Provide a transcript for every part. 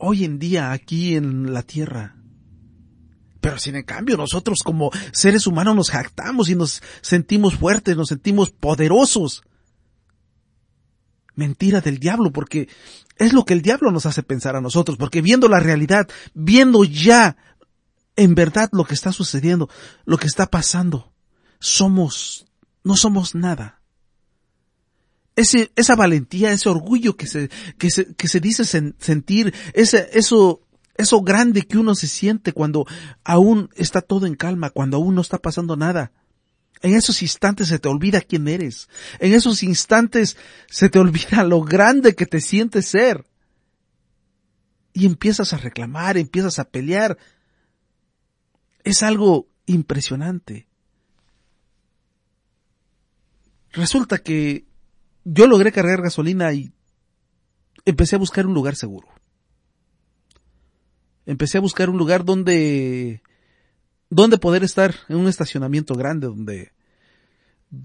hoy en día aquí en la tierra. Pero sin en cambio nosotros como seres humanos nos jactamos y nos sentimos fuertes, nos sentimos poderosos. Mentira del diablo, porque es lo que el diablo nos hace pensar a nosotros, porque viendo la realidad, viendo ya en verdad lo que está sucediendo, lo que está pasando, somos, no somos nada. Esa valentía, ese orgullo que se, que se, que se dice sentir, ese, eso, eso grande que uno se siente cuando aún está todo en calma, cuando aún no está pasando nada. En esos instantes se te olvida quién eres. En esos instantes se te olvida lo grande que te sientes ser. Y empiezas a reclamar, empiezas a pelear. Es algo impresionante. Resulta que yo logré cargar gasolina y empecé a buscar un lugar seguro. Empecé a buscar un lugar donde donde poder estar en un estacionamiento grande donde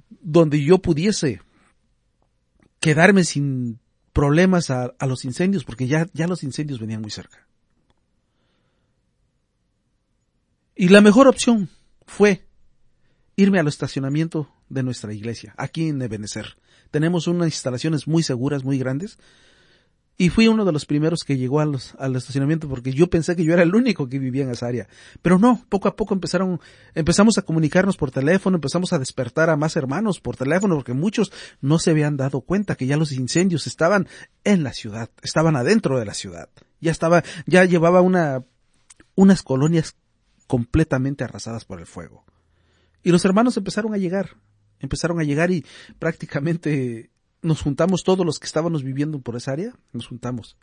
donde yo pudiese quedarme sin problemas a, los incendios porque ya, ya los incendios venían muy cerca. Y la mejor opción fue irme al estacionamiento de nuestra iglesia, aquí en Ebenezer. Tenemos unas instalaciones muy seguras, muy grandes, y fui uno de los primeros que llegó al estacionamiento porque yo pensé que yo era el único que vivía en esa área. Pero no, poco a poco empezaron, empezamos a comunicarnos por teléfono, empezamos a despertar a más hermanos por teléfono porque muchos no se habían dado cuenta que ya los incendios estaban en la ciudad, estaban adentro de la ciudad. Ya estaba, ya llevaba una, unas colonias completamente arrasadas por el fuego. Y los hermanos empezaron a llegar, empezaron a llegar y prácticamente nos juntamos todos los que estábamos viviendo por esa área, nos juntamos.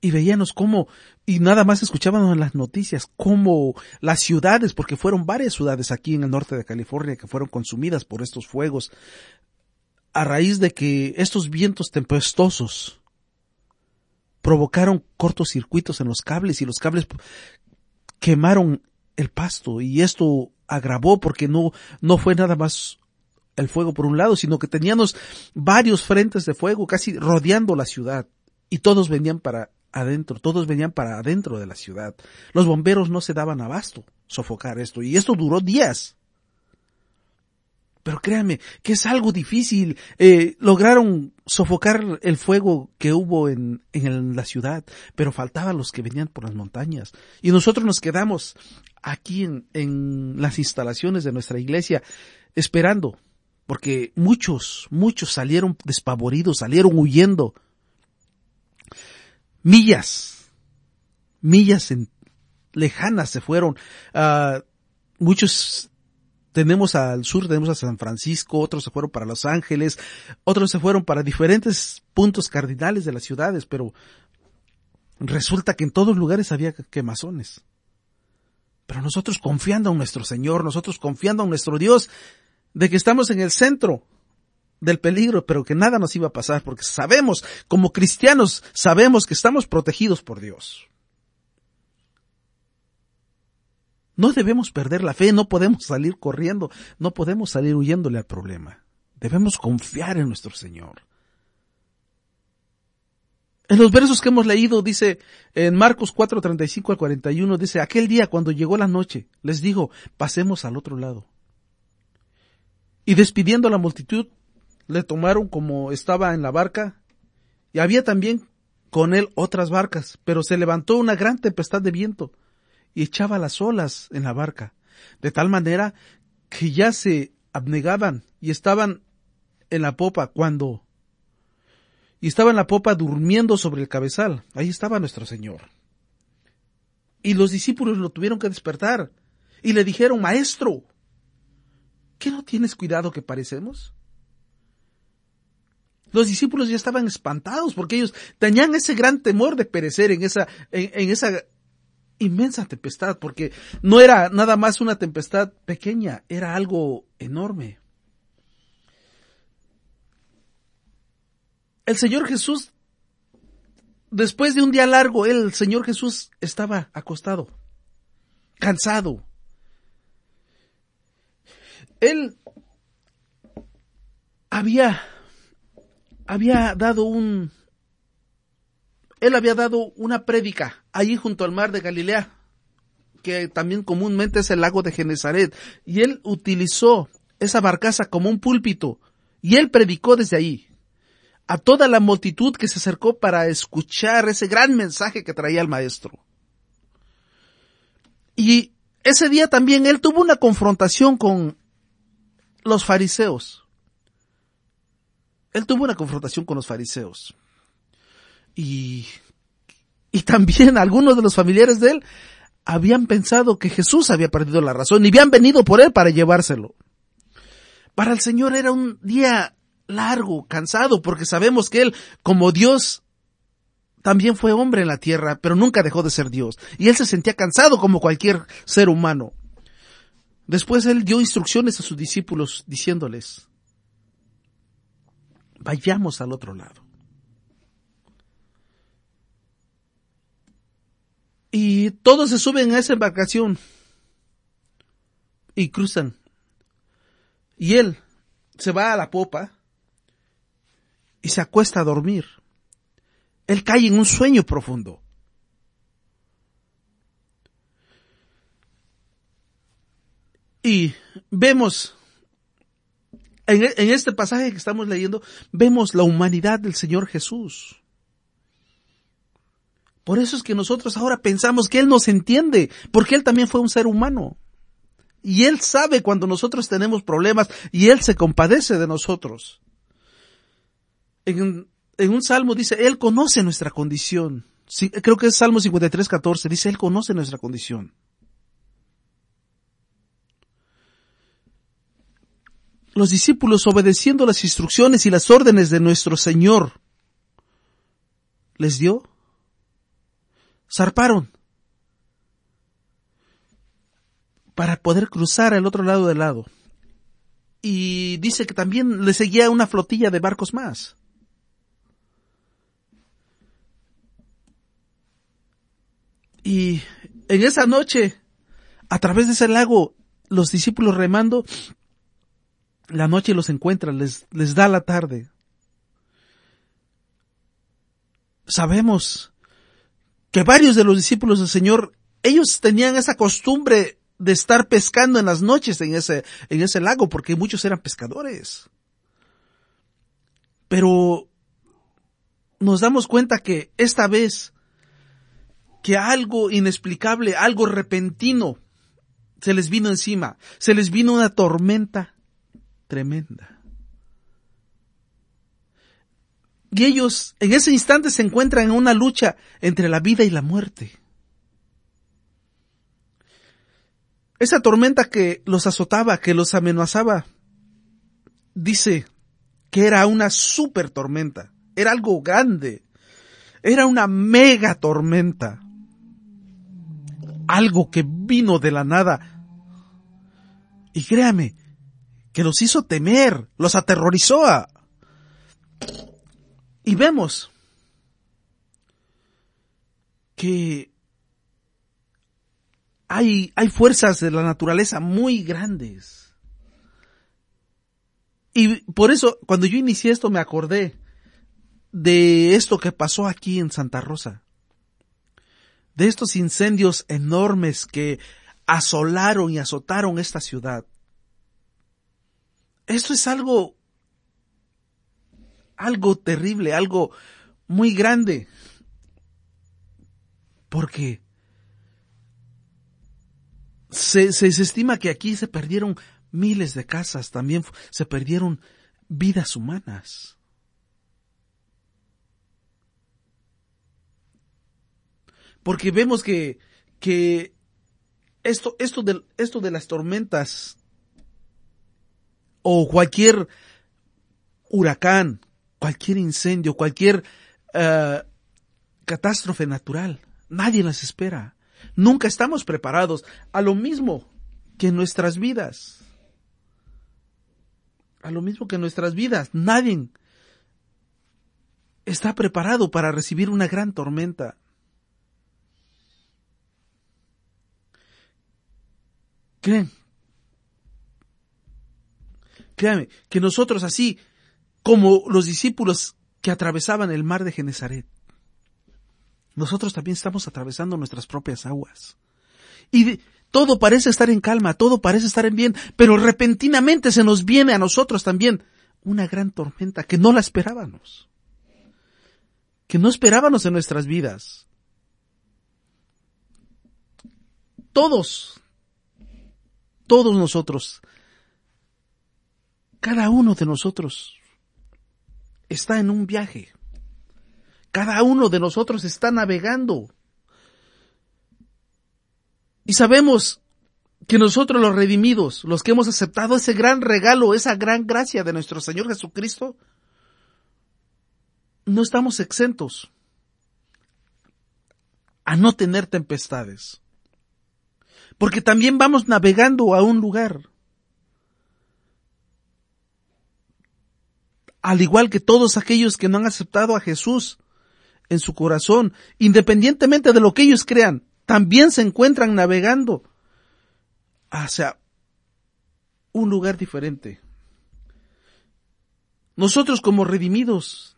Y veíamos cómo, y nada más escuchábamos en las noticias, cómo las ciudades, porque fueron varias ciudades aquí en el norte de California que fueron consumidas por estos fuegos, a raíz de que estos vientos tempestuosos provocaron cortocircuitos en los cables y los cables quemaron el pasto y esto agravó porque no, no fue nada más el fuego por un lado, sino que teníamos varios frentes de fuego casi rodeando la ciudad y todos venían para adentro, todos venían para adentro de la ciudad. Los bomberos no se daban abasto sofocar esto y esto duró días. Pero créanme que es algo difícil. Eh, lograron sofocar el fuego que hubo en, en la ciudad, pero faltaban los que venían por las montañas. Y nosotros nos quedamos aquí en, en las instalaciones de nuestra iglesia esperando porque muchos, muchos salieron despavoridos, salieron huyendo. Millas, millas en, lejanas se fueron. Uh, muchos tenemos al sur, tenemos a San Francisco, otros se fueron para Los Ángeles, otros se fueron para diferentes puntos cardinales de las ciudades, pero resulta que en todos lugares había quemazones. Pero nosotros confiando en nuestro Señor, nosotros confiando en nuestro Dios, de que estamos en el centro del peligro, pero que nada nos iba a pasar, porque sabemos, como cristianos, sabemos que estamos protegidos por Dios. No debemos perder la fe, no podemos salir corriendo, no podemos salir huyéndole al problema. Debemos confiar en nuestro Señor. En los versos que hemos leído dice, en Marcos 4, 35 al 41, dice, aquel día cuando llegó la noche, les digo, pasemos al otro lado. Y despidiendo a la multitud, le tomaron como estaba en la barca, y había también con él otras barcas, pero se levantó una gran tempestad de viento, y echaba las olas en la barca, de tal manera que ya se abnegaban y estaban en la popa cuando y estaba en la popa durmiendo sobre el cabezal. Ahí estaba nuestro Señor. Y los discípulos lo tuvieron que despertar y le dijeron, Maestro, ¿Qué no tienes cuidado que parecemos? Los discípulos ya estaban espantados porque ellos tenían ese gran temor de perecer en esa, en, esa inmensa tempestad, porque no era nada más una tempestad pequeña, era algo enorme. El Señor Jesús, después de un día largo, el Señor Jesús estaba acostado, cansado, él había, había dado un, él había dado una prédica ahí junto al mar de Galilea, que también comúnmente es el lago de Genezaret, y él utilizó esa barcaza como un púlpito, y él predicó desde ahí a toda la multitud que se acercó para escuchar ese gran mensaje que traía el maestro. Y ese día también él tuvo una confrontación con los fariseos. Él tuvo una confrontación con los fariseos. Y, y también algunos de los familiares de él habían pensado que Jesús había perdido la razón y habían venido por él para llevárselo. Para el Señor era un día largo, cansado, porque sabemos que Él, como Dios, también fue hombre en la tierra, pero nunca dejó de ser Dios. Y Él se sentía cansado como cualquier ser humano. Después Él dio instrucciones a sus discípulos diciéndoles, vayamos al otro lado. Y todos se suben a esa embarcación y cruzan. Y él se va a la popa y se acuesta a dormir. Él cae en un sueño profundo. Y vemos, en, este pasaje que estamos leyendo, vemos la humanidad del Señor Jesús. Por eso es que nosotros ahora pensamos que Él nos entiende, porque Él también fue un ser humano. Y Él sabe cuando nosotros tenemos problemas y Él se compadece de nosotros en, un salmo dice, Él conoce nuestra condición. creo que es Salmo 53, 14, dice, Él conoce nuestra condición. Los discípulos obedeciendo las instrucciones y las órdenes de nuestro Señor, les dio, zarparon para poder cruzar al otro lado del lado. Y dice que también le seguía una flotilla de barcos más. Y en esa noche, a través de ese lago, los discípulos remando, la noche los encuentra, les, les da la tarde. Sabemos que varios de los discípulos del Señor, ellos tenían esa costumbre de estar pescando en las noches en ese, en ese lago, porque muchos eran pescadores. Pero nos damos cuenta que esta vez que algo inexplicable, algo repentino, se les vino encima, se les vino una tormenta tremenda. Y ellos en ese instante se encuentran en una lucha entre la vida y la muerte. Esa tormenta que los azotaba, que los amenazaba, dice que era una super tormenta, era algo grande, era una mega tormenta algo que vino de la nada. Y créame, que los hizo temer, los aterrorizó. Y vemos que hay, hay fuerzas de la naturaleza muy grandes. Y por eso, cuando yo inicié esto, me acordé de esto que pasó aquí en Santa Rosa de estos incendios enormes que asolaron y azotaron esta ciudad. Esto es algo, algo terrible, algo muy grande, porque se, se, estima que aquí se perdieron miles de casas, también se perdieron vidas humanas. porque vemos que, que esto, esto esto de las tormentas o cualquier huracán, cualquier incendio, cualquier uh, catástrofe natural, nadie las espera. Nunca estamos preparados a lo mismo que en nuestras vidas. A lo mismo que en nuestras vidas. Nadie está preparado para recibir una gran tormenta. Creen. Créanme, que nosotros así, como los discípulos que atravesaban el mar de Genezaret, nosotros también estamos atravesando nuestras propias aguas. Y todo parece estar en calma, todo parece estar en bien, pero repentinamente se nos viene a nosotros también una gran tormenta que no la esperábamos. Que no esperábamos en nuestras vidas. Todos, todos nosotros, cada uno de nosotros está en un viaje. Cada uno de nosotros está navegando. Y sabemos que nosotros los redimidos, los que hemos aceptado ese gran regalo, esa gran gracia de nuestro Señor Jesucristo, no estamos exentos a no tener tempestades. Porque también vamos navegando a un lugar. Al igual que todos aquellos que no han aceptado a Jesús en su corazón, independientemente de lo que ellos crean, también se encuentran navegando hacia un lugar diferente. Nosotros como redimidos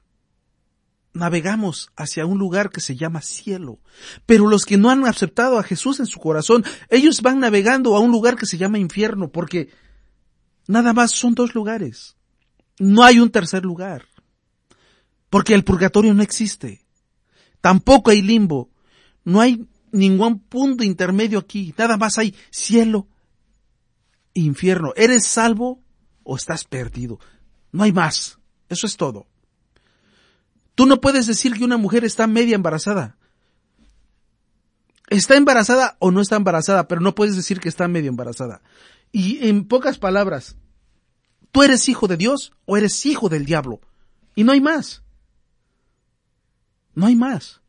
navegamos hacia un lugar que se llama cielo. Pero los que no han aceptado a Jesús en su corazón, ellos van navegando a un lugar que se llama infierno, porque nada más son dos lugares. No hay un tercer lugar. Porque el purgatorio no existe. Tampoco hay limbo. No hay ningún punto intermedio aquí. Nada más hay cielo e infierno. ¿Eres salvo o estás perdido? No hay más. Eso es todo. Tú no puedes decir que una mujer está media embarazada. Está embarazada o no está embarazada, pero no puedes decir que está medio embarazada. Y en pocas palabras, tú eres hijo de Dios o eres hijo del diablo. Y no hay más. No hay más.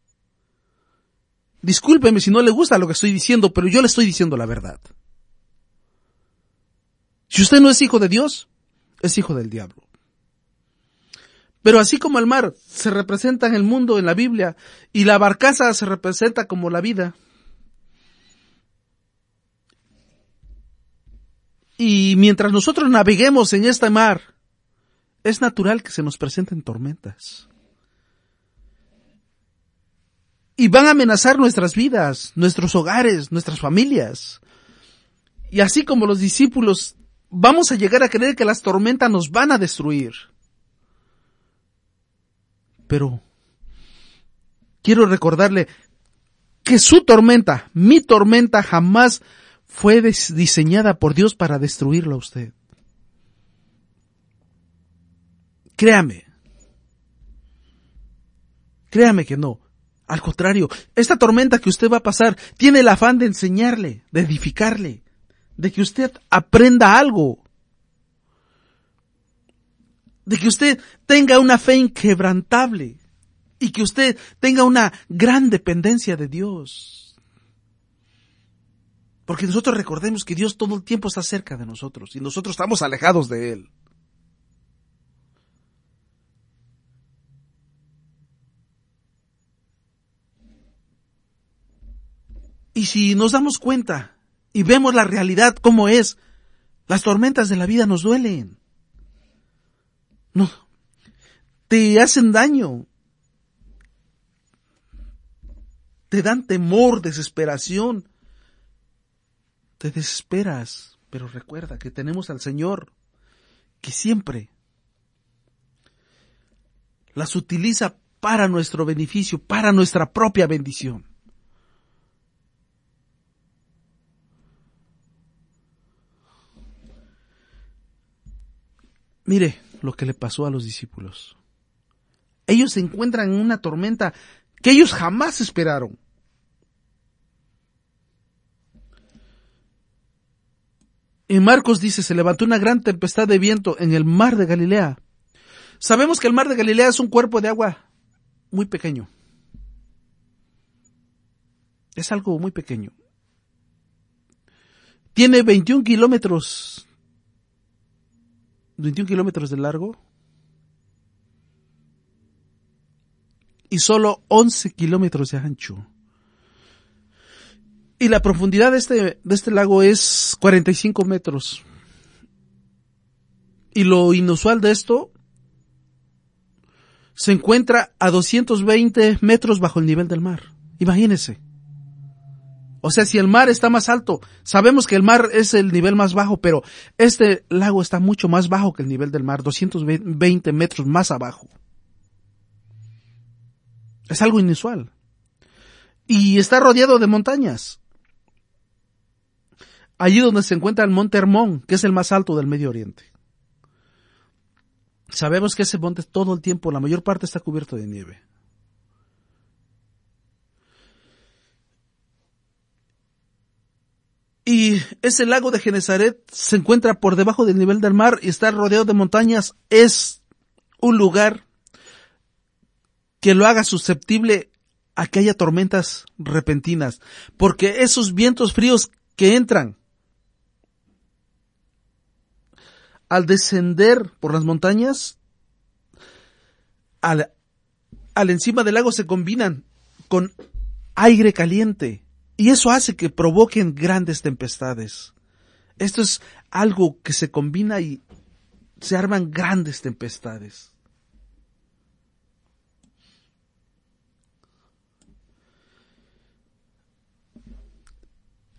Discúlpeme si no le gusta lo que estoy diciendo, pero yo le estoy diciendo la verdad. Si usted no es hijo de Dios, es hijo del diablo. Pero así como el mar se representa en el mundo en la Biblia y la barcaza se representa como la vida, y mientras nosotros naveguemos en este mar, es natural que se nos presenten tormentas. Y van a amenazar nuestras vidas, nuestros hogares, nuestras familias. Y así como los discípulos, vamos a llegar a creer que las tormentas nos van a destruir. Pero quiero recordarle que su tormenta, mi tormenta, jamás fue diseñada por Dios para destruirlo a usted. Créame. Créame que no. Al contrario, esta tormenta que usted va a pasar tiene el afán de enseñarle, de edificarle, de que usted aprenda algo, de que usted tenga una fe inquebrantable y que usted tenga una gran dependencia de Dios. Porque nosotros recordemos que Dios todo el tiempo está cerca de nosotros y nosotros estamos alejados de Él. Y si nos damos cuenta y vemos la realidad como es, las tormentas de la vida nos duelen. No, te hacen daño. Te dan temor, desesperación. Te desesperas, pero recuerda que tenemos al Señor que siempre las utiliza para nuestro beneficio, para nuestra propia bendición. Mire lo que le pasó a los discípulos. Ellos se encuentran en una tormenta que ellos jamás esperaron. En Marcos dice, se levantó una gran tempestad de viento en el mar de Galilea. Sabemos que el mar de Galilea es un cuerpo de agua muy pequeño. Es algo muy pequeño. Tiene 21 kilómetros 21 kilómetros de largo y solo 11 kilómetros de ancho. Y la profundidad de este, de este lago es 45 metros. Y lo inusual de esto se encuentra a 220 metros bajo el nivel del mar. Imagínense. O sea, si el mar está más alto, sabemos que el mar es el nivel más bajo, pero este lago está mucho más bajo que el nivel del mar, 220 metros más abajo. Es algo inusual. Y está rodeado de montañas. Allí donde se encuentra el monte Hermón, que es el más alto del Medio Oriente. Sabemos que ese monte todo el tiempo, la mayor parte está cubierto de nieve. Y ese lago de Genezaret se encuentra por debajo del nivel del mar y está rodeado de montañas. Es un lugar que lo haga susceptible a que haya tormentas repentinas, porque esos vientos fríos que entran al descender por las montañas, al, al encima del lago se combinan con aire caliente y eso hace que provoquen grandes tempestades. Esto es algo que se combina y se arman grandes tempestades.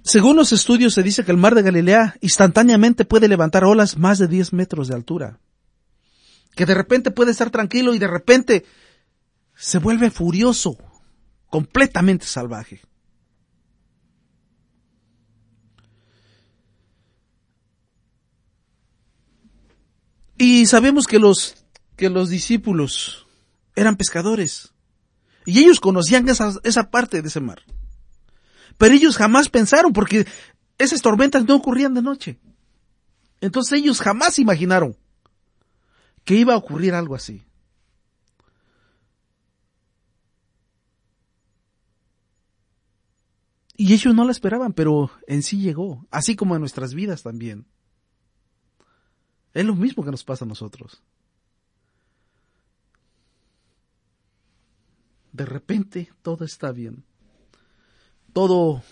Según los estudios se dice que el mar de Galilea instantáneamente puede levantar olas más de 10 metros de altura. Que de repente puede estar tranquilo y de repente se vuelve furioso, completamente salvaje. Y sabemos que los, que los discípulos eran pescadores. Y ellos conocían esa, esa parte de ese mar. Pero ellos jamás pensaron porque esas tormentas no ocurrían de noche. Entonces ellos jamás imaginaron que iba a ocurrir algo así. Y ellos no la esperaban, pero en sí llegó, así como en nuestras vidas también. Es lo mismo que nos pasa a nosotros. De repente todo está bien todo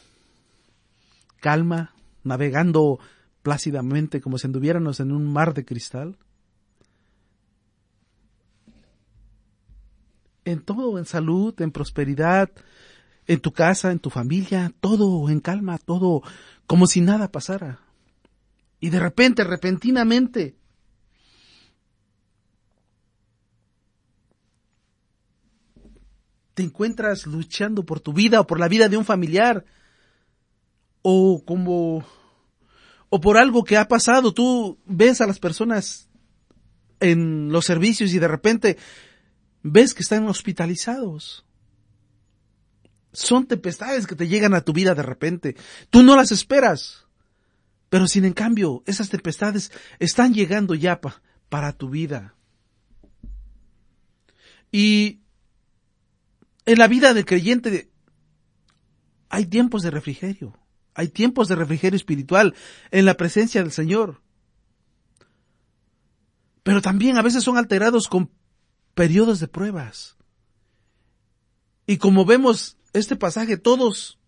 calma, navegando plácidamente como si anduviéramos en un mar de cristal. En todo, en salud, en prosperidad, en tu casa, en tu familia, todo en calma, todo como si nada pasara. Y de repente, repentinamente, te encuentras luchando por tu vida o por la vida de un familiar o como o por algo que ha pasado, tú ves a las personas en los servicios y de repente ves que están hospitalizados. Son tempestades que te llegan a tu vida de repente. Tú no las esperas. Pero sin en cambio, esas tempestades están llegando ya para tu vida. Y en la vida del creyente hay tiempos de refrigerio, hay tiempos de refrigerio espiritual en la presencia del Señor. Pero también a veces son alterados con periodos de pruebas. Y como vemos este pasaje, todos,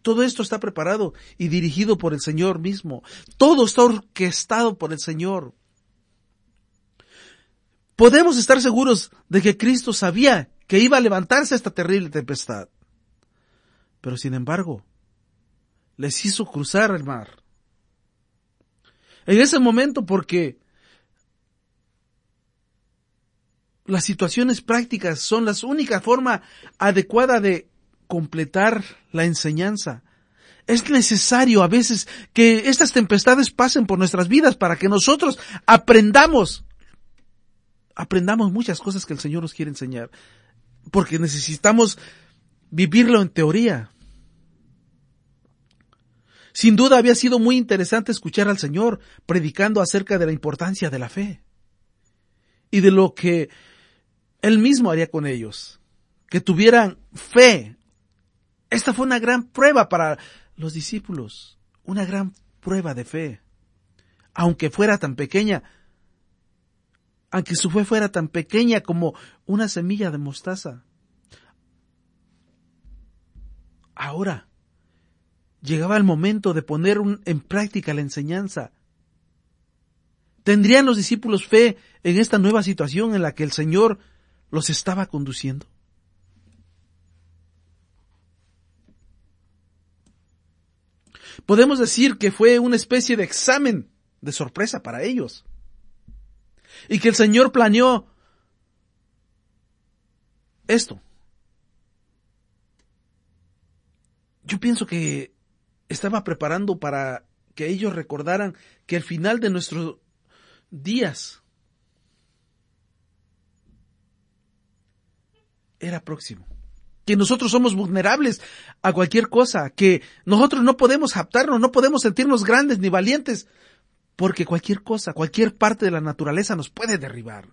todo esto está preparado y dirigido por el Señor mismo. Todo está orquestado por el Señor. Podemos estar seguros de que Cristo sabía que iba a levantarse esta terrible tempestad. Pero sin embargo, les hizo cruzar el mar. En ese momento porque las situaciones prácticas son la única forma adecuada de completar la enseñanza. Es necesario a veces que estas tempestades pasen por nuestras vidas para que nosotros aprendamos, aprendamos muchas cosas que el Señor nos quiere enseñar porque necesitamos vivirlo en teoría. Sin duda había sido muy interesante escuchar al Señor predicando acerca de la importancia de la fe y de lo que Él mismo haría con ellos, que tuvieran fe. Esta fue una gran prueba para los discípulos, una gran prueba de fe, aunque fuera tan pequeña, aunque su fe fuera tan pequeña como una semilla de mostaza. Ahora llegaba el momento de poner en práctica la enseñanza. ¿Tendrían los discípulos fe en esta nueva situación en la que el Señor los estaba conduciendo? Podemos decir que fue una especie de examen de sorpresa para ellos. Y que el Señor planeó esto. Yo pienso que estaba preparando para que ellos recordaran que el final de nuestros días era próximo. Que nosotros somos vulnerables a cualquier cosa, que nosotros no podemos adaptarnos, no podemos sentirnos grandes ni valientes, porque cualquier cosa, cualquier parte de la naturaleza nos puede derribar.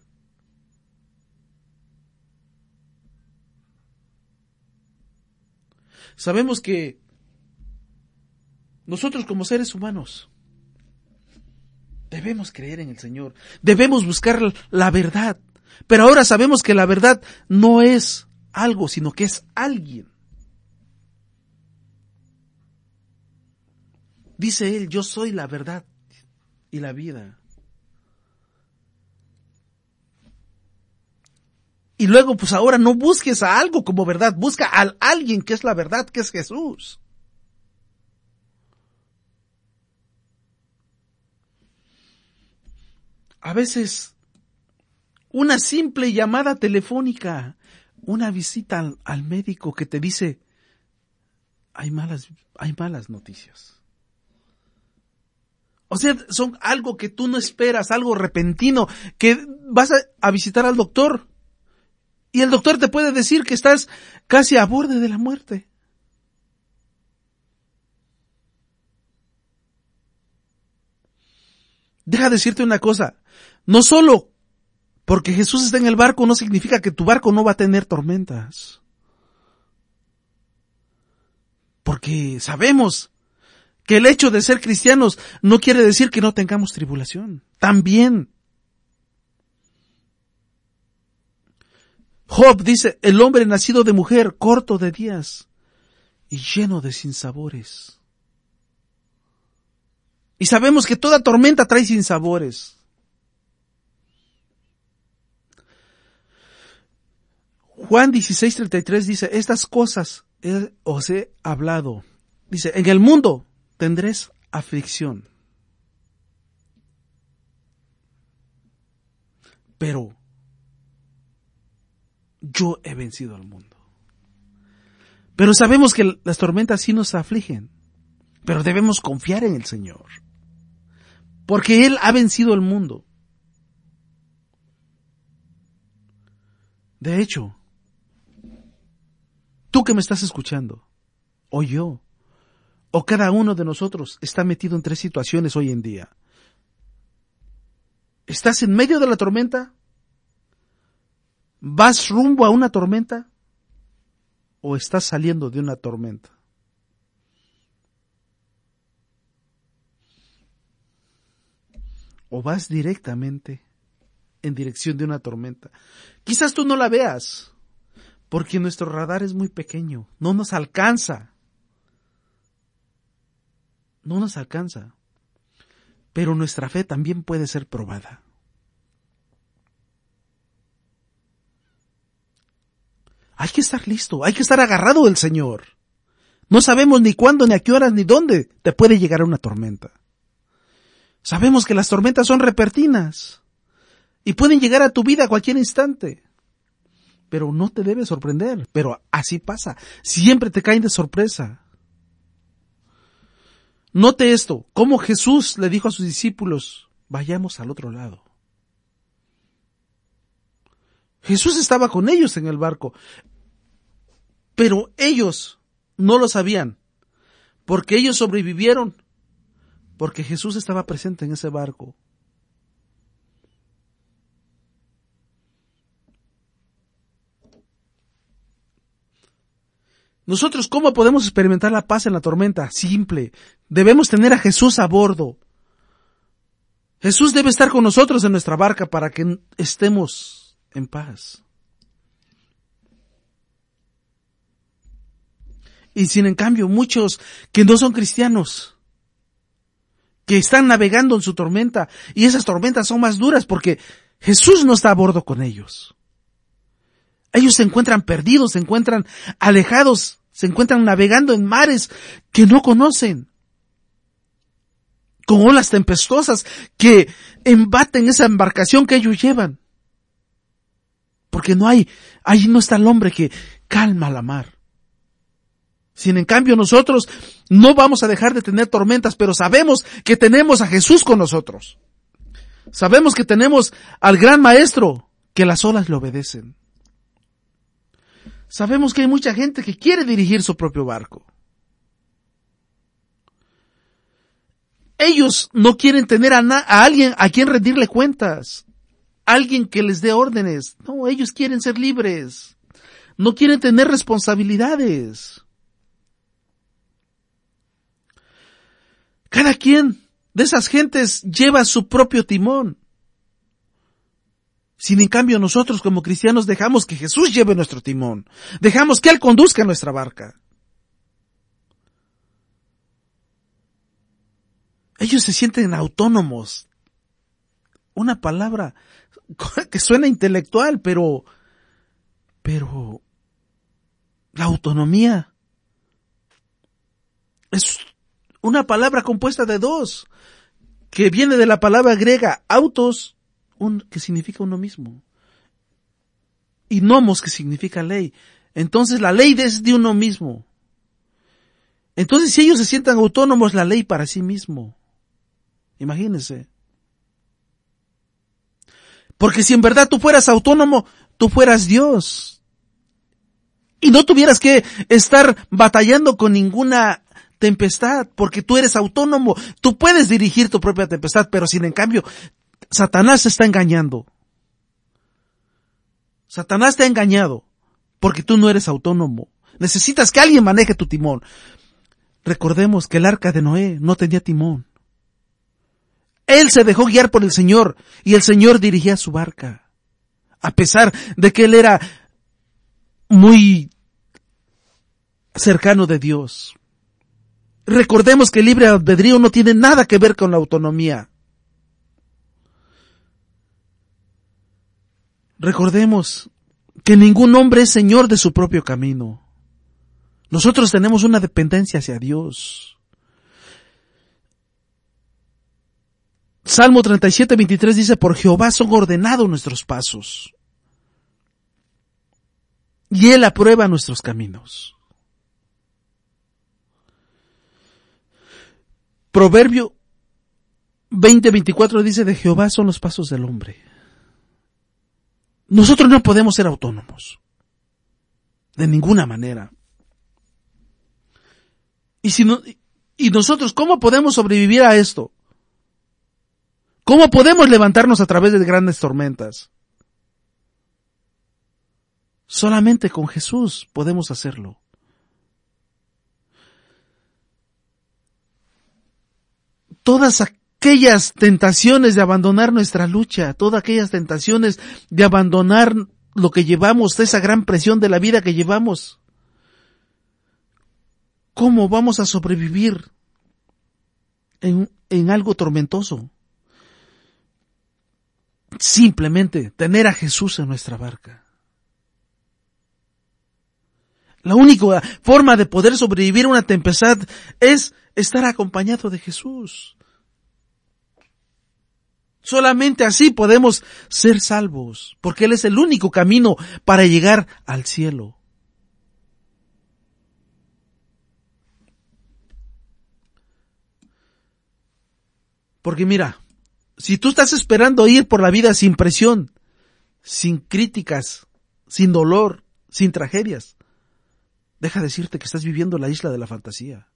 Sabemos que nosotros como seres humanos debemos creer en el Señor, debemos buscar la verdad, pero ahora sabemos que la verdad no es algo, sino que es alguien. Dice él, yo soy la verdad y la vida. Y luego, pues ahora no busques a algo como verdad, busca a alguien que es la verdad, que es Jesús. A veces, una simple llamada telefónica, una visita al, al médico que te dice, hay malas, hay malas noticias. O sea, son algo que tú no esperas, algo repentino, que vas a, visitar al doctor y el doctor te puede decir que estás casi a borde de la muerte. Deja decirte una cosa, no solo porque Jesús está en el barco no significa que tu barco no va a tener tormentas. Porque sabemos que el hecho de ser cristianos no quiere decir que no tengamos tribulación. También. Job dice, el hombre nacido de mujer, corto de días y lleno de sinsabores. Y sabemos que toda tormenta trae sinsabores. Juan 16:33 dice, estas cosas os he hablado. Dice, en el mundo tendréis aflicción. Pero yo he vencido al mundo. Pero sabemos que las tormentas sí nos afligen, pero debemos confiar en el Señor, porque Él ha vencido al mundo. De hecho, tú que me estás escuchando, o yo, o cada uno de nosotros está metido en tres situaciones hoy en día. ¿Estás en medio de la tormenta? ¿Vas rumbo a una tormenta? ¿O estás saliendo de una tormenta? ¿O vas directamente en dirección de una tormenta? Quizás tú no la veas, porque nuestro radar es muy pequeño, no nos alcanza no nos alcanza. Pero nuestra fe también puede ser probada. Hay que estar listo, hay que estar agarrado del Señor. No sabemos ni cuándo, ni a qué horas, ni dónde te puede llegar una tormenta. Sabemos que las tormentas son repertinas y pueden llegar a tu vida a cualquier instante. Pero no te debe sorprender, pero así pasa. Siempre te caen de sorpresa. Note esto, cómo Jesús le dijo a sus discípulos, vayamos al otro lado. Jesús estaba con ellos en el barco, pero ellos no lo sabían, porque ellos sobrevivieron, porque Jesús estaba presente en ese barco. Nosotros, ¿cómo podemos experimentar la paz en la tormenta? Simple. Debemos tener a Jesús a bordo. Jesús debe estar con nosotros en nuestra barca para que estemos en paz. Y sin en cambio, muchos que no son cristianos, que están navegando en su tormenta, y esas tormentas son más duras porque Jesús no está a bordo con ellos. Ellos se encuentran perdidos, se encuentran alejados se encuentran navegando en mares que no conocen. con olas tempestuosas que embaten esa embarcación que ellos llevan. Porque no hay, ahí no está el hombre que calma la mar. Sin en cambio nosotros no vamos a dejar de tener tormentas, pero sabemos que tenemos a Jesús con nosotros. Sabemos que tenemos al gran maestro, que las olas le obedecen. Sabemos que hay mucha gente que quiere dirigir su propio barco. Ellos no quieren tener a, alguien a quien rendirle cuentas, alguien que les dé órdenes. No, ellos quieren ser libres. No quieren tener responsabilidades. Cada quien de esas gentes lleva su propio timón. Sin en cambio nosotros como cristianos dejamos que Jesús lleve nuestro timón. Dejamos que Él conduzca nuestra barca. Ellos se sienten autónomos. Una palabra que suena intelectual, pero, pero, la autonomía es una palabra compuesta de dos, que viene de la palabra griega autos, un, que significa uno mismo, y nomos, que significa ley. Entonces la ley es de uno mismo. Entonces si ellos se sientan autónomos, la ley para sí mismo. Imagínense. Porque si en verdad tú fueras autónomo, tú fueras Dios. Y no tuvieras que estar batallando con ninguna tempestad, porque tú eres autónomo. Tú puedes dirigir tu propia tempestad, pero sin en cambio, Satanás está engañando. Satanás te ha engañado, porque tú no eres autónomo. Necesitas que alguien maneje tu timón. Recordemos que el arca de Noé no tenía timón. Él se dejó guiar por el Señor y el Señor dirigía su barca. A pesar de que él era muy cercano de Dios. Recordemos que el libre albedrío no tiene nada que ver con la autonomía. Recordemos que ningún hombre es señor de su propio camino. Nosotros tenemos una dependencia hacia Dios. Salmo 37, 23 dice, por Jehová son ordenados nuestros pasos. Y Él aprueba nuestros caminos. Proverbio 20, 24 dice, de Jehová son los pasos del hombre. Nosotros no podemos ser autónomos. De ninguna manera. Y si no, y nosotros, ¿cómo podemos sobrevivir a esto? ¿Cómo podemos levantarnos a través de grandes tormentas? Solamente con Jesús podemos hacerlo. Todas aquellas tentaciones de abandonar nuestra lucha, todas aquellas tentaciones de abandonar lo que llevamos, esa gran presión de la vida que llevamos. ¿Cómo vamos a sobrevivir en, en algo tormentoso? simplemente tener a Jesús en nuestra barca. La única forma de poder sobrevivir a una tempestad es estar acompañado de Jesús. Solamente así podemos ser salvos, porque Él es el único camino para llegar al cielo. Porque mira, si tú estás esperando ir por la vida sin presión, sin críticas, sin dolor, sin tragedias, deja decirte que estás viviendo la isla de la fantasía.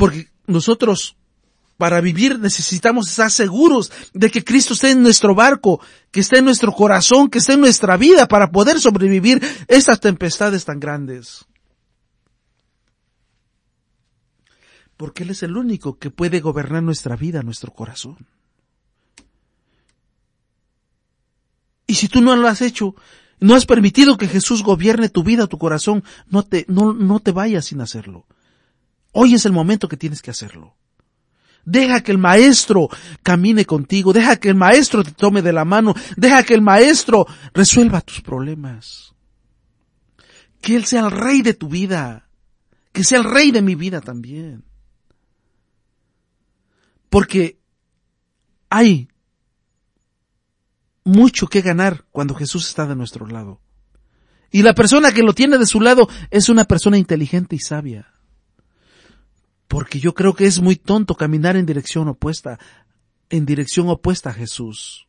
Porque nosotros, para vivir, necesitamos estar seguros de que Cristo esté en nuestro barco, que esté en nuestro corazón, que esté en nuestra vida para poder sobrevivir estas tempestades tan grandes. porque Él es el único que puede gobernar nuestra vida, nuestro corazón. Y si tú no lo has hecho, no has permitido que Jesús gobierne tu vida, tu corazón, no te, no, no te vayas sin hacerlo. Hoy es el momento que tienes que hacerlo. Deja que el maestro camine contigo, deja que el maestro te tome de la mano, deja que el maestro resuelva tus problemas. que Él sea el rey de tu vida, que sea el rey de mi vida también. Porque hay mucho que ganar cuando Jesús está de nuestro lado. Y la persona que lo tiene de su lado es una persona inteligente y sabia. Porque yo creo que es muy tonto caminar en dirección opuesta, en dirección opuesta a Jesús.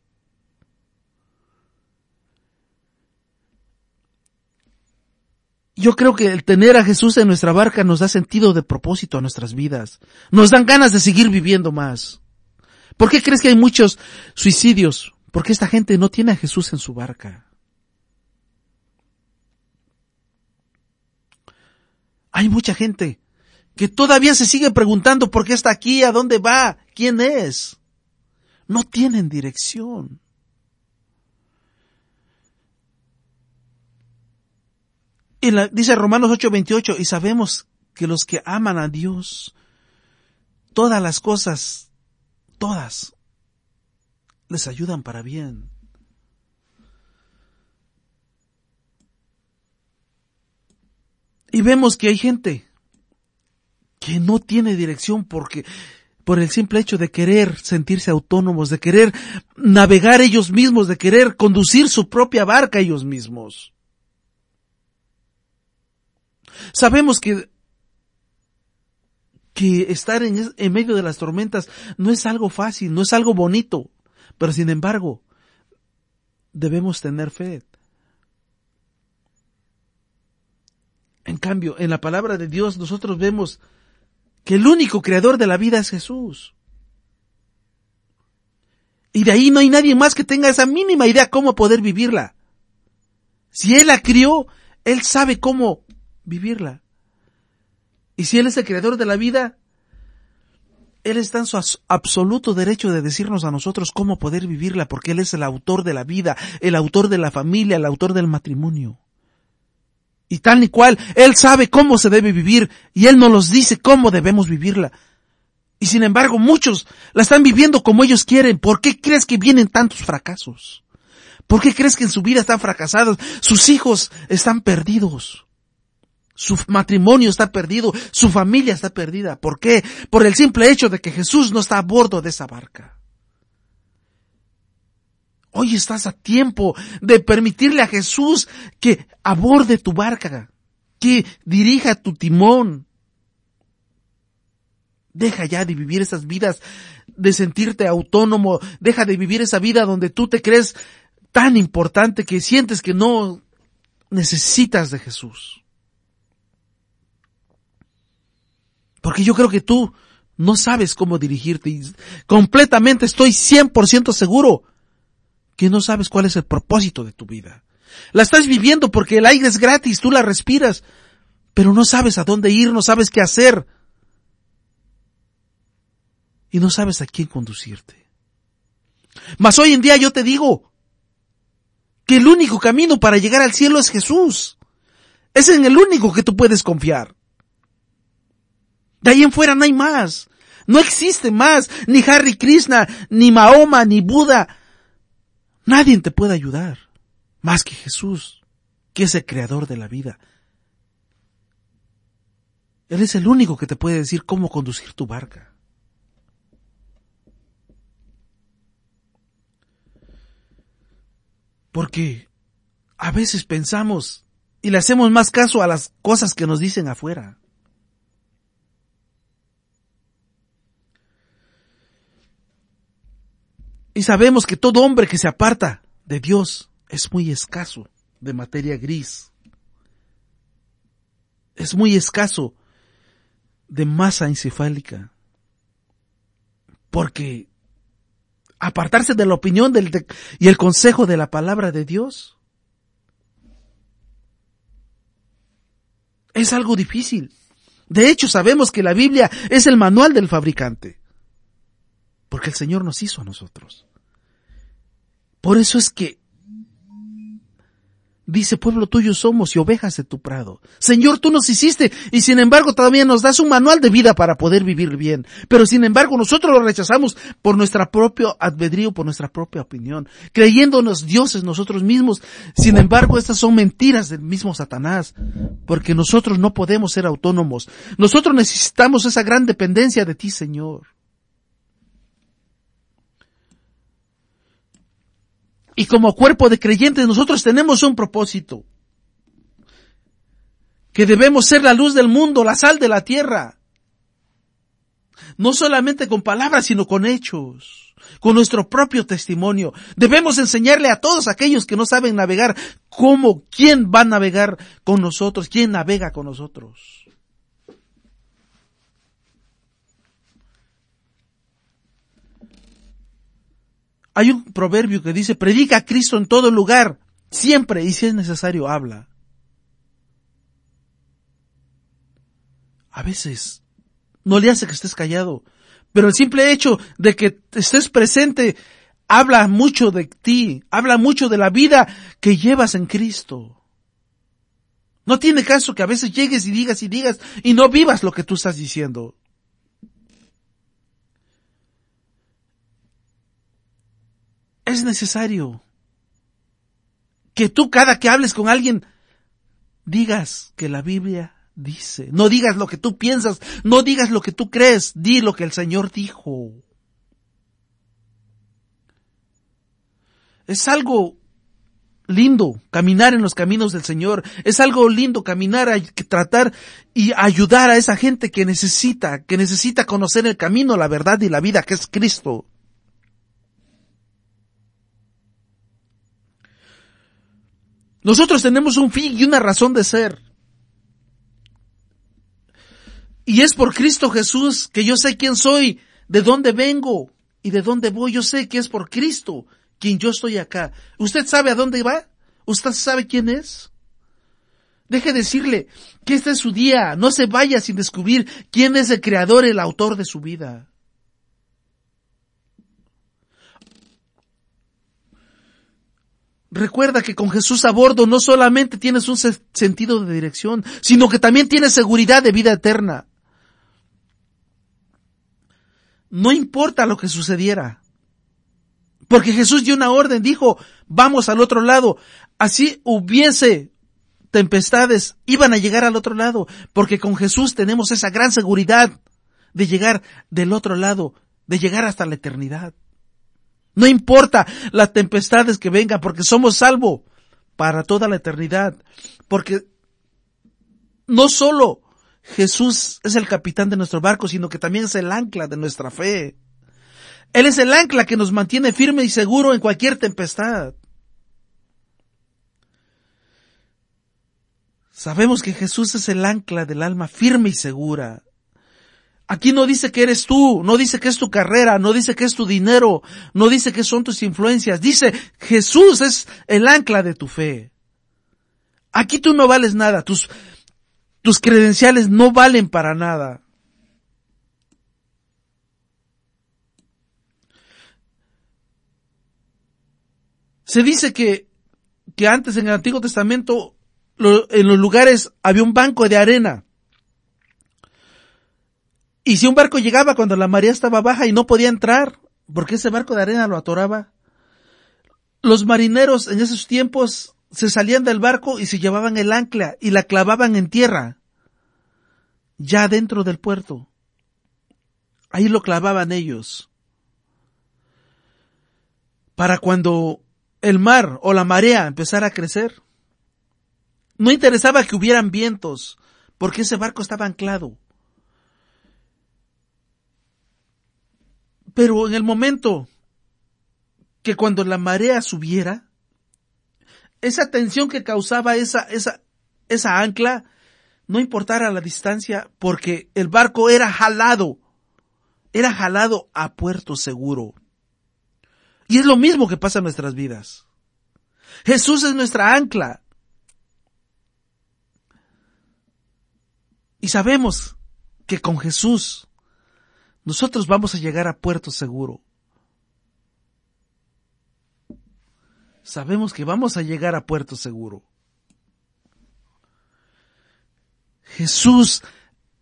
Yo creo que el tener a Jesús en nuestra barca nos da sentido de propósito a nuestras vidas. Nos dan ganas de seguir viviendo más. ¿Por qué crees que hay muchos suicidios? Porque esta gente no tiene a Jesús en su barca. Hay mucha gente que todavía se sigue preguntando por qué está aquí, a dónde va, quién es. No tienen dirección. Y dice Romanos 8:28, y sabemos que los que aman a Dios, todas las cosas, todas, les ayudan para bien. Y vemos que hay gente que no tiene dirección porque por el simple hecho de querer sentirse autónomos, de querer navegar ellos mismos, de querer conducir su propia barca ellos mismos. Sabemos que que estar en, en medio de las tormentas no es algo fácil, no es algo bonito, pero sin embargo, debemos tener fe. En cambio, en la palabra de Dios nosotros vemos que el único creador de la vida es Jesús. Y de ahí no hay nadie más que tenga esa mínima idea cómo poder vivirla. Si Él la crió, Él sabe cómo vivirla. Y si Él es el creador de la vida, Él está en su absoluto derecho de decirnos a nosotros cómo poder vivirla, porque Él es el autor de la vida, el autor de la familia, el autor del matrimonio y tal y cual. Él sabe cómo se debe vivir y Él nos los dice cómo debemos vivirla. Y sin embargo, muchos la están viviendo como ellos quieren. ¿Por qué crees que vienen tantos fracasos? ¿Por qué crees que en su vida están fracasados? Sus hijos están perdidos. Su matrimonio está perdido. Su familia está perdida. ¿Por qué? Por el simple hecho de que Jesús no está a bordo de esa barca. Hoy estás a tiempo de permitirle a Jesús que aborde tu barca, que dirija tu timón. Deja ya de vivir esas vidas, de sentirte autónomo, deja de vivir esa vida donde tú te crees tan importante que sientes que no necesitas de Jesús. Porque yo creo que tú no sabes cómo dirigirte y completamente estoy 100% seguro que no sabes cuál es el propósito de tu vida. La estás viviendo porque el aire es gratis, tú la respiras, pero no sabes a dónde ir, no sabes qué hacer. Y no sabes a quién conducirte. Mas hoy en día yo te digo que el único camino para llegar al cielo es Jesús. Es en el único que tú puedes confiar. De ahí en fuera no hay más. No existe más. Ni Harry Krishna, ni Mahoma, ni Buda, Nadie te puede ayudar más que Jesús, que es el creador de la vida. Él es el único que te puede decir cómo conducir tu barca. Porque a veces pensamos y le hacemos más caso a las cosas que nos dicen afuera. Y sabemos que todo hombre que se aparta de Dios es muy escaso de materia gris. Es muy escaso de masa encefálica. Porque apartarse de la opinión del, y el consejo de la palabra de Dios es algo difícil. De hecho, sabemos que la Biblia es el manual del fabricante. Porque el Señor nos hizo a nosotros. Por eso es que dice, pueblo tuyo somos y ovejas de tu prado. Señor, tú nos hiciste y sin embargo todavía nos das un manual de vida para poder vivir bien. Pero sin embargo nosotros lo rechazamos por nuestra propio albedrío, por nuestra propia opinión, creyéndonos dioses nosotros mismos. Sin embargo, estas son mentiras del mismo Satanás, porque nosotros no podemos ser autónomos. Nosotros necesitamos esa gran dependencia de ti, Señor. Y como cuerpo de creyentes nosotros tenemos un propósito. Que debemos ser la luz del mundo, la sal de la tierra. No solamente con palabras, sino con hechos, con nuestro propio testimonio. Debemos enseñarle a todos aquellos que no saben navegar cómo, quién va a navegar con nosotros, quién navega con nosotros. Hay un proverbio que dice, predica a Cristo en todo lugar, siempre, y si es necesario, habla. A veces no le hace que estés callado, pero el simple hecho de que estés presente habla mucho de ti, habla mucho de la vida que llevas en Cristo. No tiene caso que a veces llegues y digas y digas y no vivas lo que tú estás diciendo. Es necesario que tú cada que hables con alguien digas que la Biblia dice. No digas lo que tú piensas, no digas lo que tú crees, di lo que el Señor dijo. Es algo lindo caminar en los caminos del Señor. Es algo lindo caminar, a, tratar y ayudar a esa gente que necesita, que necesita conocer el camino, la verdad y la vida que es Cristo. Nosotros tenemos un fin y una razón de ser. Y es por Cristo Jesús que yo sé quién soy, de dónde vengo y de dónde voy. Yo sé que es por Cristo quien yo estoy acá. ¿Usted sabe a dónde va? ¿Usted sabe quién es? Deje decirle que este es su día. No se vaya sin descubrir quién es el creador, el autor de su vida. Recuerda que con Jesús a bordo no solamente tienes un sentido de dirección, sino que también tienes seguridad de vida eterna. No importa lo que sucediera. Porque Jesús dio una orden, dijo, vamos al otro lado. Así hubiese tempestades, iban a llegar al otro lado. Porque con Jesús tenemos esa gran seguridad de llegar del otro lado, de llegar hasta la eternidad. No importa las tempestades que vengan, porque somos salvos para toda la eternidad. Porque no solo Jesús es el capitán de nuestro barco, sino que también es el ancla de nuestra fe. Él es el ancla que nos mantiene firme y seguro en cualquier tempestad. Sabemos que Jesús es el ancla del alma firme y segura. Aquí no dice que eres tú, no dice que es tu carrera, no dice que es tu dinero, no dice que son tus influencias, dice Jesús es el ancla de tu fe. Aquí tú no vales nada, tus, tus credenciales no valen para nada. Se dice que, que antes en el Antiguo Testamento en los lugares había un banco de arena y si un barco llegaba cuando la marea estaba baja y no podía entrar, porque ese barco de arena lo atoraba, los marineros en esos tiempos se salían del barco y se llevaban el ancla y la clavaban en tierra, ya dentro del puerto. Ahí lo clavaban ellos. Para cuando el mar o la marea empezara a crecer, no interesaba que hubieran vientos, porque ese barco estaba anclado. Pero en el momento que cuando la marea subiera, esa tensión que causaba esa, esa, esa ancla, no importara la distancia, porque el barco era jalado, era jalado a puerto seguro. Y es lo mismo que pasa en nuestras vidas. Jesús es nuestra ancla. Y sabemos que con Jesús nosotros vamos a llegar a puerto seguro. Sabemos que vamos a llegar a puerto seguro. Jesús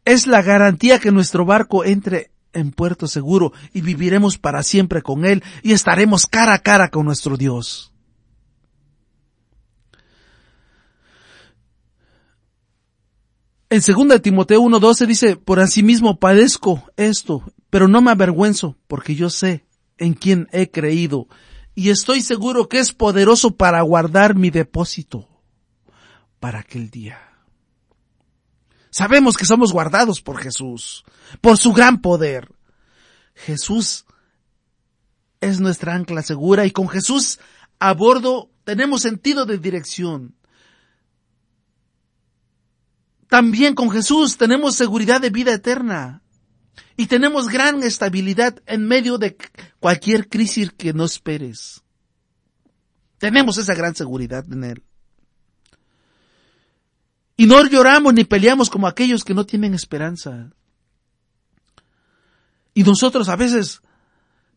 es la garantía que nuestro barco entre en puerto seguro y viviremos para siempre con Él y estaremos cara a cara con nuestro Dios. En 2 Timoteo 1.12 dice, por asimismo padezco esto, pero no me avergüenzo, porque yo sé en quién he creído, y estoy seguro que es poderoso para guardar mi depósito para aquel día. Sabemos que somos guardados por Jesús, por su gran poder. Jesús es nuestra ancla segura y con Jesús a bordo tenemos sentido de dirección. También con Jesús tenemos seguridad de vida eterna y tenemos gran estabilidad en medio de cualquier crisis que no esperes. Tenemos esa gran seguridad en Él. Y no lloramos ni peleamos como aquellos que no tienen esperanza. Y nosotros a veces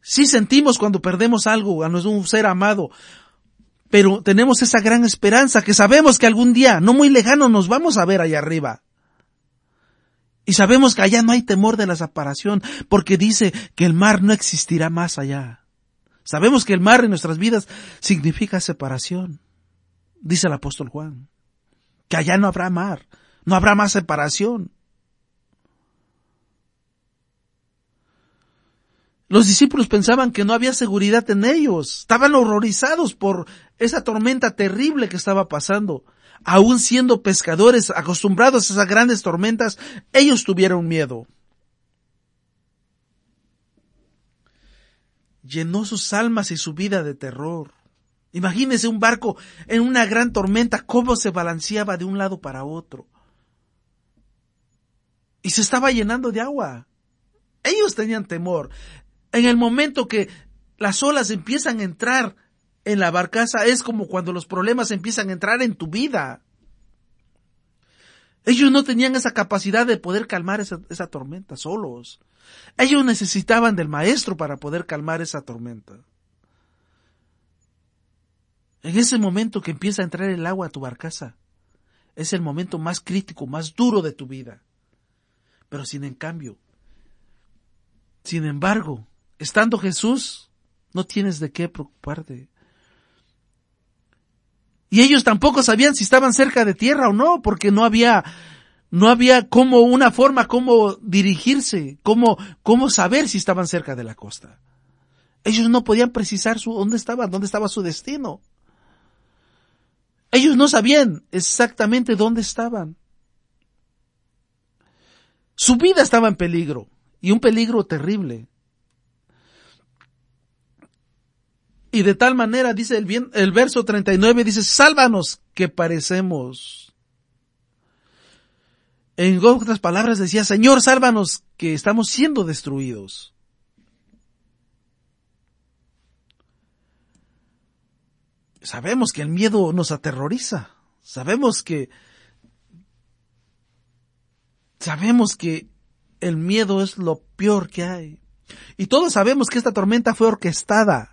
sí sentimos cuando perdemos algo a nuestro ser amado, pero tenemos esa gran esperanza que sabemos que algún día, no muy lejano, nos vamos a ver allá arriba. Y sabemos que allá no hay temor de la separación, porque dice que el mar no existirá más allá. Sabemos que el mar en nuestras vidas significa separación, dice el apóstol Juan, que allá no habrá mar, no habrá más separación. Los discípulos pensaban que no había seguridad en ellos, estaban horrorizados por esa tormenta terrible que estaba pasando. Aún siendo pescadores acostumbrados a esas grandes tormentas, ellos tuvieron miedo. Llenó sus almas y su vida de terror. Imagínense un barco en una gran tormenta, cómo se balanceaba de un lado para otro. Y se estaba llenando de agua. Ellos tenían temor en el momento que las olas empiezan a entrar en la barcaza, es como cuando los problemas empiezan a entrar en tu vida. Ellos no tenían esa capacidad de poder calmar esa, tormenta solos. Ellos necesitaban del maestro para poder calmar esa tormenta. En ese momento que empieza a entrar el agua a tu barcaza, es el momento más crítico, más duro de tu vida. Pero sin en cambio, sin embargo, Estando Jesús, no tienes de qué preocuparte. Y ellos tampoco sabían si estaban cerca de tierra o no, porque no había, no había como una forma cómo dirigirse, cómo, cómo saber si estaban cerca de la costa. Ellos no podían precisar su, dónde estaban, dónde estaba su destino. Ellos no sabían exactamente dónde estaban. Su vida estaba en peligro, y un peligro terrible. Y de tal manera, dice el, bien, el verso 39, dice, sálvanos que parecemos. En otras palabras decía, Señor, sálvanos que estamos siendo destruidos. Sabemos que el miedo nos aterroriza. Sabemos que sabemos que el miedo es lo peor que hay. Y todos sabemos que esta tormenta fue orquestada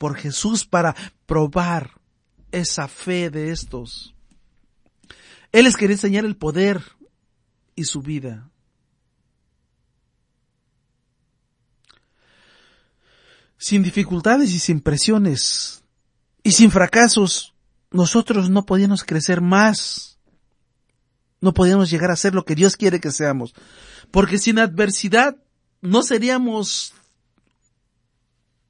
por Jesús para probar esa fe de estos. Él les quería enseñar el poder y su vida. Sin dificultades y sin presiones y sin fracasos, nosotros no podíamos crecer más. No podíamos llegar a ser lo que Dios quiere que seamos. Porque sin adversidad no seríamos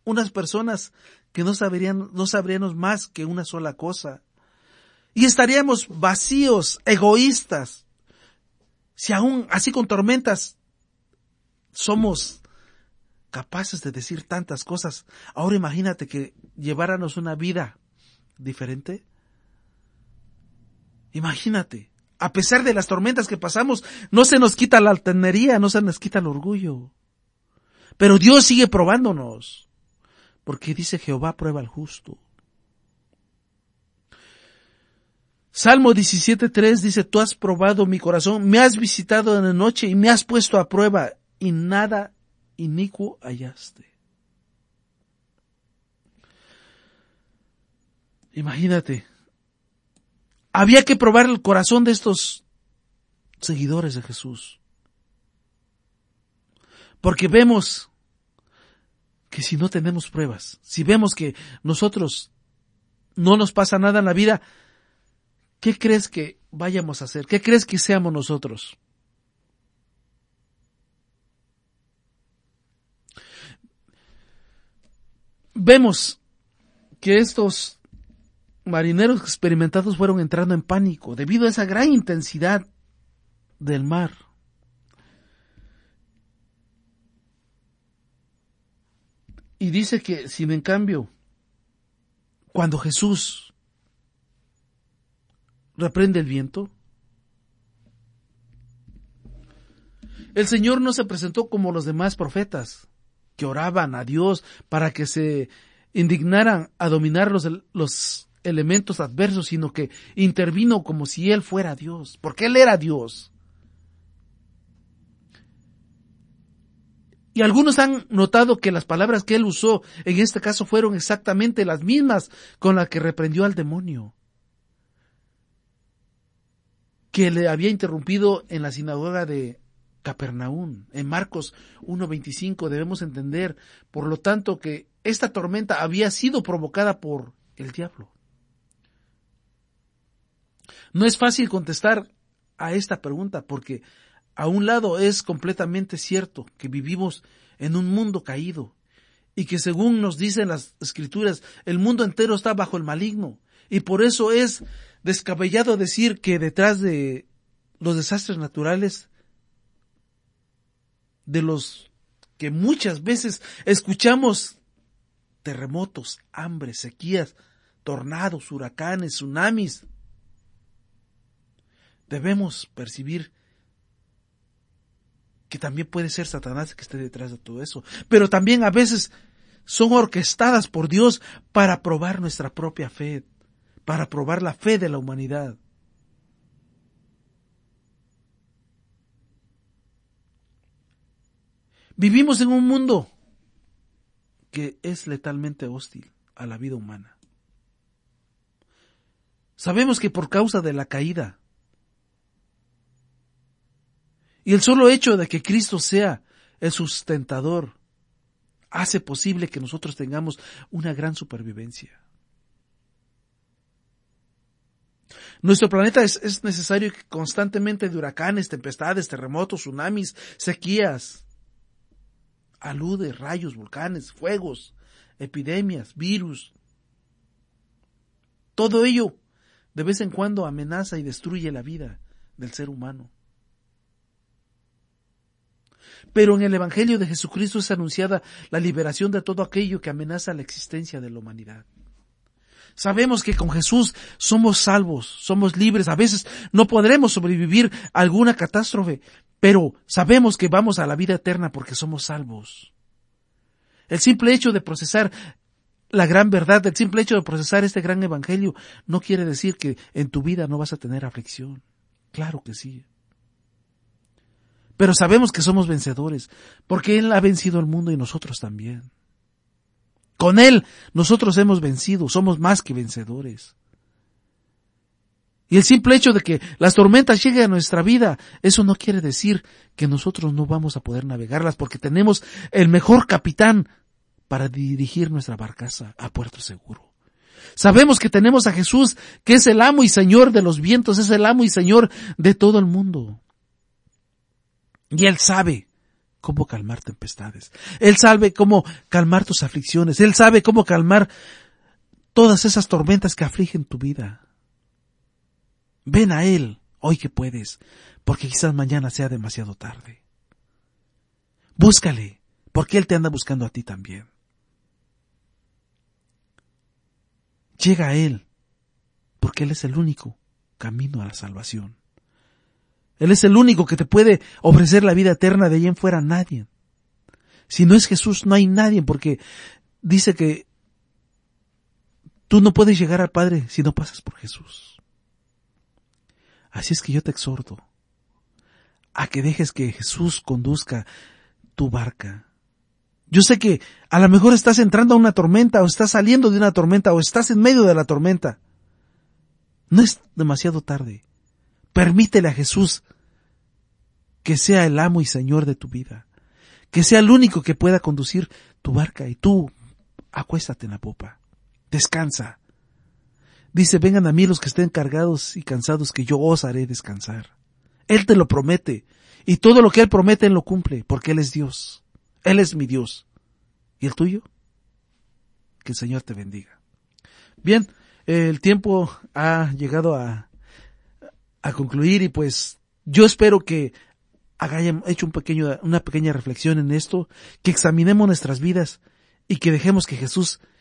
unas personas que no sabrían, no sabríamos más que una sola cosa. Y estaríamos vacíos, egoístas. Si aún así con tormentas somos capaces de decir tantas cosas, ahora imagínate que lleváramos una vida diferente. Imagínate, a pesar de las tormentas que pasamos, no se nos quita la altanería, no se nos quita el orgullo. Pero Dios sigue probándonos porque dice Jehová prueba al justo. Salmo 17.3 dice, tú has probado mi corazón, me has visitado en la noche y me has puesto a prueba y nada inicuo hallaste. Imagínate, había que probar el corazón de estos seguidores de Jesús. Porque vemos que si no tenemos pruebas, si vemos que nosotros no nos pasa nada en la vida, ¿qué crees que vayamos a hacer? ¿Qué crees que seamos nosotros? Vemos que estos marineros experimentados fueron entrando en pánico debido a esa gran intensidad del mar. Y dice que, sin en cambio, cuando Jesús reprende el viento, el Señor no se presentó como los demás profetas, que oraban a Dios para que se indignaran a dominar los, los elementos adversos, sino que intervino como si Él fuera Dios, porque Él era Dios. Y algunos han notado que las palabras que él usó en este caso fueron exactamente las mismas con las que reprendió al demonio, que le había interrumpido en la sinagoga de Capernaum. En Marcos 1.25 debemos entender, por lo tanto, que esta tormenta había sido provocada por el diablo. No es fácil contestar a esta pregunta porque a un lado es completamente cierto que vivimos en un mundo caído y que según nos dicen las escrituras, el mundo entero está bajo el maligno. Y por eso es descabellado decir que detrás de los desastres naturales, de los que muchas veces escuchamos terremotos, hambre, sequías, tornados, huracanes, tsunamis, debemos percibir que también puede ser Satanás que esté detrás de todo eso, pero también a veces son orquestadas por Dios para probar nuestra propia fe, para probar la fe de la humanidad. Vivimos en un mundo que es letalmente hostil a la vida humana. Sabemos que por causa de la caída y el solo hecho de que Cristo sea el sustentador hace posible que nosotros tengamos una gran supervivencia. Nuestro planeta es, necesario que constantemente de huracanes, tempestades, terremotos, tsunamis, sequías, alude, rayos, volcanes, fuegos, epidemias, virus. Todo ello de vez en cuando amenaza y destruye la vida del ser humano. Pero en el Evangelio de Jesucristo es anunciada la liberación de todo aquello que amenaza la existencia de la humanidad. Sabemos que con Jesús somos salvos, somos libres. A veces no podremos sobrevivir a alguna catástrofe, pero sabemos que vamos a la vida eterna porque somos salvos. El simple hecho de procesar la gran verdad, el simple hecho de procesar este gran evangelio, no quiere decir que en tu vida no vas a tener aflicción. Claro que sí. Pero sabemos que somos vencedores, porque Él ha vencido el mundo y nosotros también. Con Él nosotros hemos vencido, somos más que vencedores. Y el simple hecho de que las tormentas lleguen a nuestra vida, eso no quiere decir que nosotros no vamos a poder navegarlas porque tenemos el mejor capitán para dirigir nuestra barcaza a puerto seguro. Sabemos que tenemos a Jesús, que es el amo y Señor de los vientos, es el amo y Señor de todo el mundo. Y Él sabe cómo calmar tempestades. Él sabe cómo calmar tus aflicciones. Él sabe cómo calmar todas esas tormentas que afligen tu vida. Ven a Él hoy que puedes, porque quizás mañana sea demasiado tarde. Búscale, porque Él te anda buscando a ti también. Llega a Él, porque Él es el único camino a la salvación. Él es el único que te puede ofrecer la vida eterna, de ahí en fuera nadie. Si no es Jesús, no hay nadie, porque dice que tú no puedes llegar al Padre si no pasas por Jesús. Así es que yo te exhorto a que dejes que Jesús conduzca tu barca. Yo sé que a lo mejor estás entrando a una tormenta o estás saliendo de una tormenta o estás en medio de la tormenta. No es demasiado tarde. Permítele a Jesús que sea el amo y señor de tu vida, que sea el único que pueda conducir tu barca y tú acuéstate en la popa, descansa. Dice, vengan a mí los que estén cargados y cansados, que yo os haré descansar. Él te lo promete, y todo lo que Él promete Él lo cumple, porque Él es Dios. Él es mi Dios. ¿Y el tuyo? Que el Señor te bendiga. Bien, el tiempo ha llegado a, a concluir y pues yo espero que hayamos hecho un pequeño, una pequeña reflexión en esto, que examinemos nuestras vidas y que dejemos que Jesús